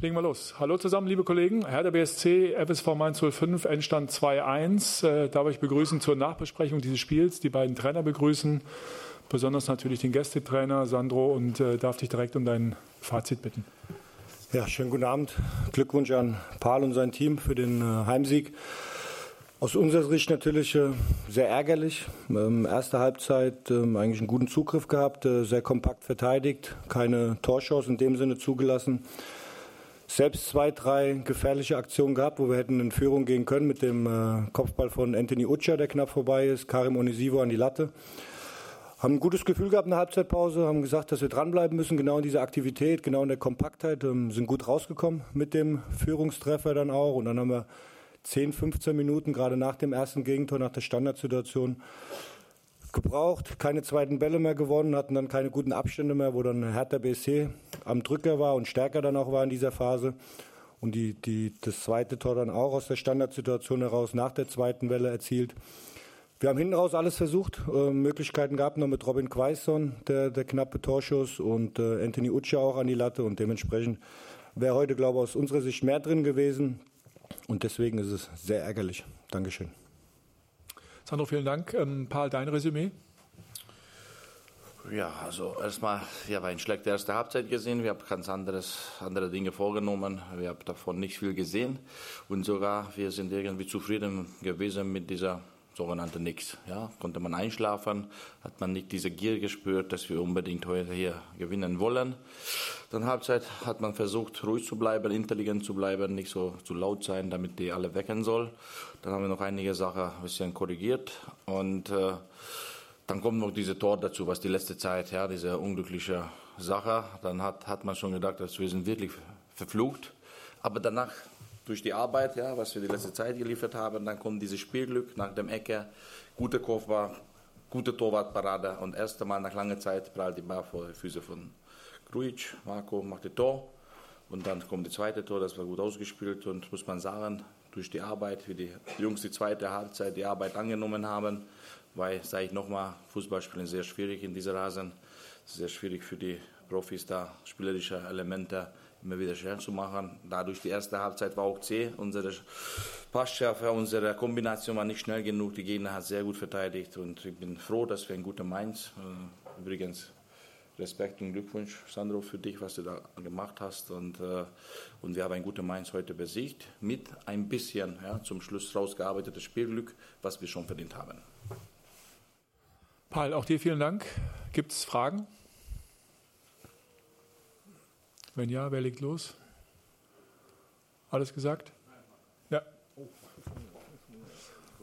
legen wir los. Hallo zusammen, liebe Kollegen. Herr der BSC, FSV Mainz 05, Endstand 2-1. Äh, darf ich begrüßen zur Nachbesprechung dieses Spiels, die beiden Trainer begrüßen, besonders natürlich den Gästetrainer Sandro und äh, darf dich direkt um dein Fazit bitten. Ja, schönen guten Abend. Glückwunsch an Paul und sein Team für den äh, Heimsieg. Aus unserer Sicht natürlich äh, sehr ärgerlich. Ähm, erste Halbzeit ähm, eigentlich einen guten Zugriff gehabt, äh, sehr kompakt verteidigt, keine Torchance in dem Sinne zugelassen. Selbst zwei, drei gefährliche Aktionen gehabt, wo wir hätten in Führung gehen können mit dem äh, Kopfball von Anthony Utscher, der knapp vorbei ist, Karim Onisivo an die Latte. Haben ein gutes Gefühl gehabt in der Halbzeitpause, haben gesagt, dass wir dranbleiben müssen, genau in dieser Aktivität, genau in der Kompaktheit, ähm, sind gut rausgekommen mit dem Führungstreffer dann auch. Und dann haben wir 10, 15 Minuten, gerade nach dem ersten Gegentor, nach der Standardsituation, gebraucht, keine zweiten Bälle mehr gewonnen, hatten dann keine guten Abstände mehr, wo dann Hertha BSC am Drücker war und stärker dann auch war in dieser Phase. Und die, die, das zweite Tor dann auch aus der Standardsituation heraus nach der zweiten Welle erzielt. Wir haben hinten raus alles versucht, äh, Möglichkeiten gehabt, noch mit Robin Quaison, der, der knappe Torschuss und äh, Anthony Utscha auch an die Latte und dementsprechend wäre heute, glaube ich, aus unserer Sicht mehr drin gewesen. Und deswegen ist es sehr ärgerlich. Dankeschön. Sandro, vielen Dank. Ähm, Paul, dein Resümee? Ja, also erstmal, wir haben eine schlechte erste Halbzeit gesehen. Wir haben ganz anderes, andere Dinge vorgenommen. Wir haben davon nicht viel gesehen. Und sogar, wir sind irgendwie zufrieden gewesen mit dieser sogenannte Nix. Ja, konnte man einschlafen, hat man nicht diese Gier gespürt, dass wir unbedingt heute hier gewinnen wollen. Dann Halbzeit hat man versucht, ruhig zu bleiben, intelligent zu bleiben, nicht so zu laut sein, damit die alle wecken soll. Dann haben wir noch einige Sachen ein bisschen korrigiert und äh, dann kommt noch diese Tor dazu, was die letzte Zeit, ja, diese unglückliche Sache. Dann hat, hat man schon gedacht, dass wir sind wirklich verflucht. Aber danach durch die Arbeit, ja, was wir die letzte Zeit geliefert haben. Dann kommt dieses Spielglück nach dem Ecke, gute Kopfball, gute Torwartparade und erste Mal nach langer Zeit prallt die Ball vor die Füße von Grujic. Marco macht das Tor und dann kommt das zweite Tor, das war gut ausgespielt und muss man sagen, durch die Arbeit, wie die Jungs die zweite Halbzeit die Arbeit angenommen haben, weil, sage ich nochmal, Fußball spielen sehr schwierig in dieser Rasen. Sehr schwierig für die Profis da, spielerische Elemente immer wieder schnell zu machen. Dadurch die erste Halbzeit war auch zäh. Unsere Passschärfe, unsere Kombination war nicht schnell genug. Die Gegner hat sehr gut verteidigt und ich bin froh, dass wir ein guter Mainz. Äh, übrigens Respekt und Glückwunsch, Sandro, für dich, was du da gemacht hast. Und, äh, und wir haben ein guter Mainz heute besiegt mit ein bisschen ja, zum Schluss rausgearbeitetes Spielglück, was wir schon verdient haben. Paul, auch dir vielen Dank. Gibt es Fragen? Wenn ja, wer legt los? Alles gesagt? Ja.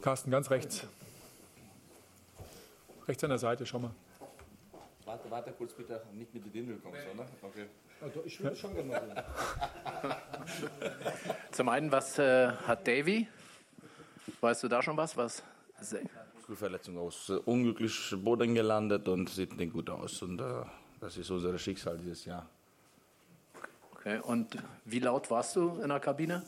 Carsten, ganz rechts. Rechts an der Seite, schau mal. Warte, warte kurz bitte, nicht mit den Dindeln kommst, oder? Okay. Also ich würde schon gerne Zum einen, was äh, hat Davy? Weißt du da schon was? Was? Muskelverletzung aus. Unglücklich Boden gelandet und sieht nicht gut aus. Und äh, das ist unser Schicksal dieses Jahr. Okay, und wie laut warst du in der Kabine?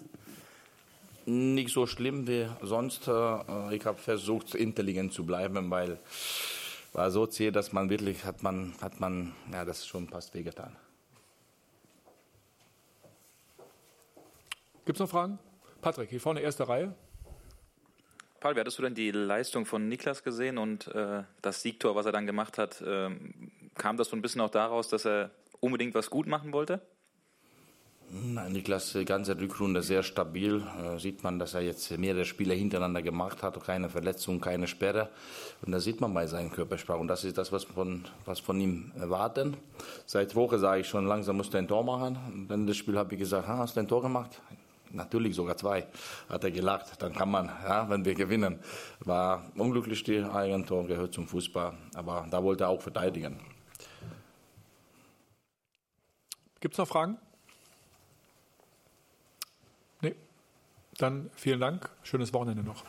Nicht so schlimm wie sonst. Äh, ich habe versucht, intelligent zu bleiben, weil war so zäh, dass man wirklich hat man hat man ja das schon fast wehgetan. Gibt es noch Fragen? Patrick, hier vorne erste Reihe. Paul, wie hattest du denn die Leistung von Niklas gesehen und äh, das Siegtor, was er dann gemacht hat? Ähm, kam das so ein bisschen auch daraus, dass er unbedingt was gut machen wollte? Nein, Niklas, die ganze Rückrunde sehr stabil. Äh, sieht man, dass er jetzt mehrere Spiele hintereinander gemacht hat, keine Verletzung, keine Sperre. Und das sieht man bei seinen Körpersprachen. Und das ist das, was von, was von ihm erwarten. Seit Woche sage ich schon, langsam musst du ein Tor machen. Und dann das Spiel habe ich gesagt, ah, hast du ein Tor gemacht? Natürlich sogar zwei. Hat er gelacht. Dann kann man, ja, wenn wir gewinnen. War unglücklich, die Eigentor gehört zum Fußball. Aber da wollte er auch verteidigen. Gibt es noch Fragen? Dann vielen Dank. Schönes Wochenende noch.